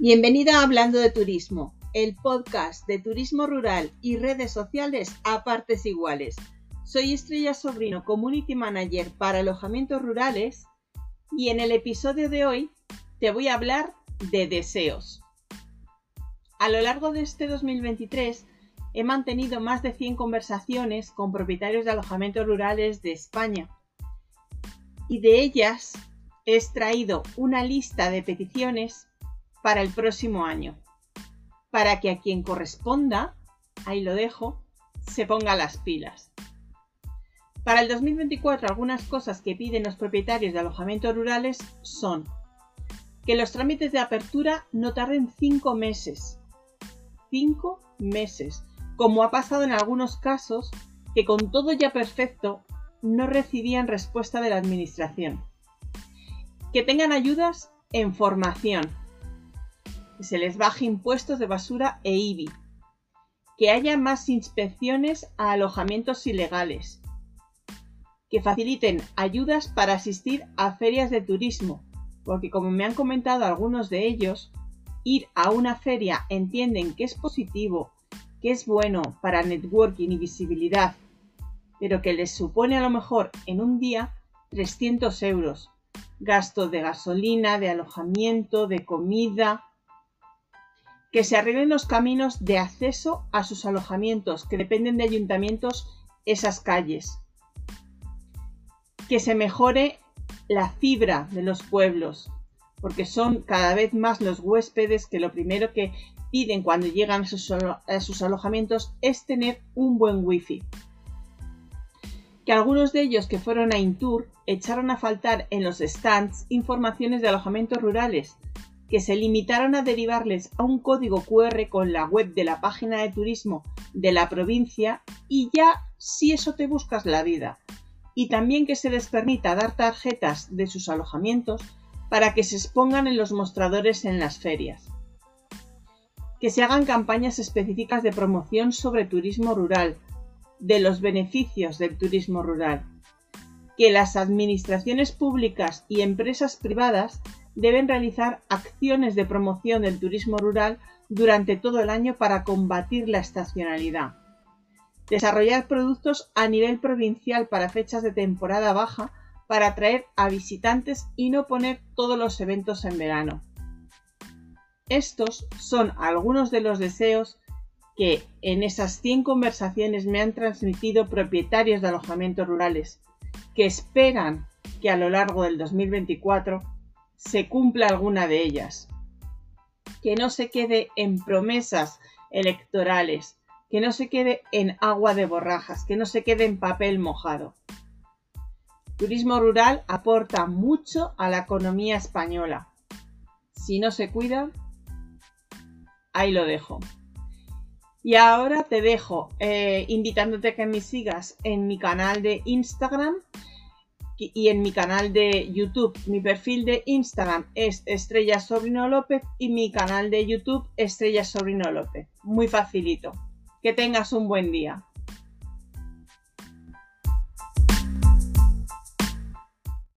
Bienvenida a Hablando de Turismo, el podcast de turismo rural y redes sociales a partes iguales. Soy Estrella Sobrino, Community Manager para alojamientos rurales y en el episodio de hoy te voy a hablar de deseos. A lo largo de este 2023 he mantenido más de 100 conversaciones con propietarios de alojamientos rurales de España y de ellas he extraído una lista de peticiones para el próximo año, para que a quien corresponda, ahí lo dejo, se ponga las pilas. Para el 2024 algunas cosas que piden los propietarios de alojamientos rurales son que los trámites de apertura no tarden 5 meses. 5 meses, como ha pasado en algunos casos que con todo ya perfecto no recibían respuesta de la administración. Que tengan ayudas en formación, que se les baje impuestos de basura e IBI, que haya más inspecciones a alojamientos ilegales, que faciliten ayudas para asistir a ferias de turismo, porque como me han comentado algunos de ellos, ir a una feria entienden que es positivo, que es bueno para networking y visibilidad, pero que les supone a lo mejor en un día 300 euros, gasto de gasolina, de alojamiento, de comida, que se arreglen los caminos de acceso a sus alojamientos, que dependen de ayuntamientos esas calles, que se mejore la fibra de los pueblos, porque son cada vez más los huéspedes que lo primero que piden cuando llegan a sus, alojamientos es tener un buen wifi. Que algunos de ellos que fueron a Intour echaron a faltar en los stands informaciones de alojamientos rurales, que se limitaron a derivarles a un código QR con la web de la página de turismo de la provincia y ya si eso te buscas la vida. Y también que se les permita dar tarjetas de sus alojamientos para que se expongan en los mostradores en las ferias. Que se hagan campañas específicas de promoción sobre turismo rural, de los beneficios del turismo rural. Que las administraciones públicas y empresas privadas deben realizar acciones de promoción del turismo rural durante todo el año para combatir la estacionalidad. Desarrollar productos a nivel provincial para fechas de temporada baja para atraer a visitantes y no poner todos los eventos en verano. Estos son algunos de los deseos que en esas 100 conversaciones me han transmitido propietarios de alojamientos rurales, que esperan que a lo largo del 2024 se cumpla alguna de ellas. Que no se quede en promesas electorales, que no se quede en agua de borrajas, que no se quede en papel mojado. Turismo rural aporta mucho a la economía española. Si no se cuida, ahí lo dejo. Y ahora te dejo eh, invitándote a que me sigas en mi canal de Instagram y en mi canal de YouTube. Mi perfil de Instagram es Estrella Sobrino López y mi canal de YouTube Estrella Sobrino López. Muy facilito. Que tengas un buen día.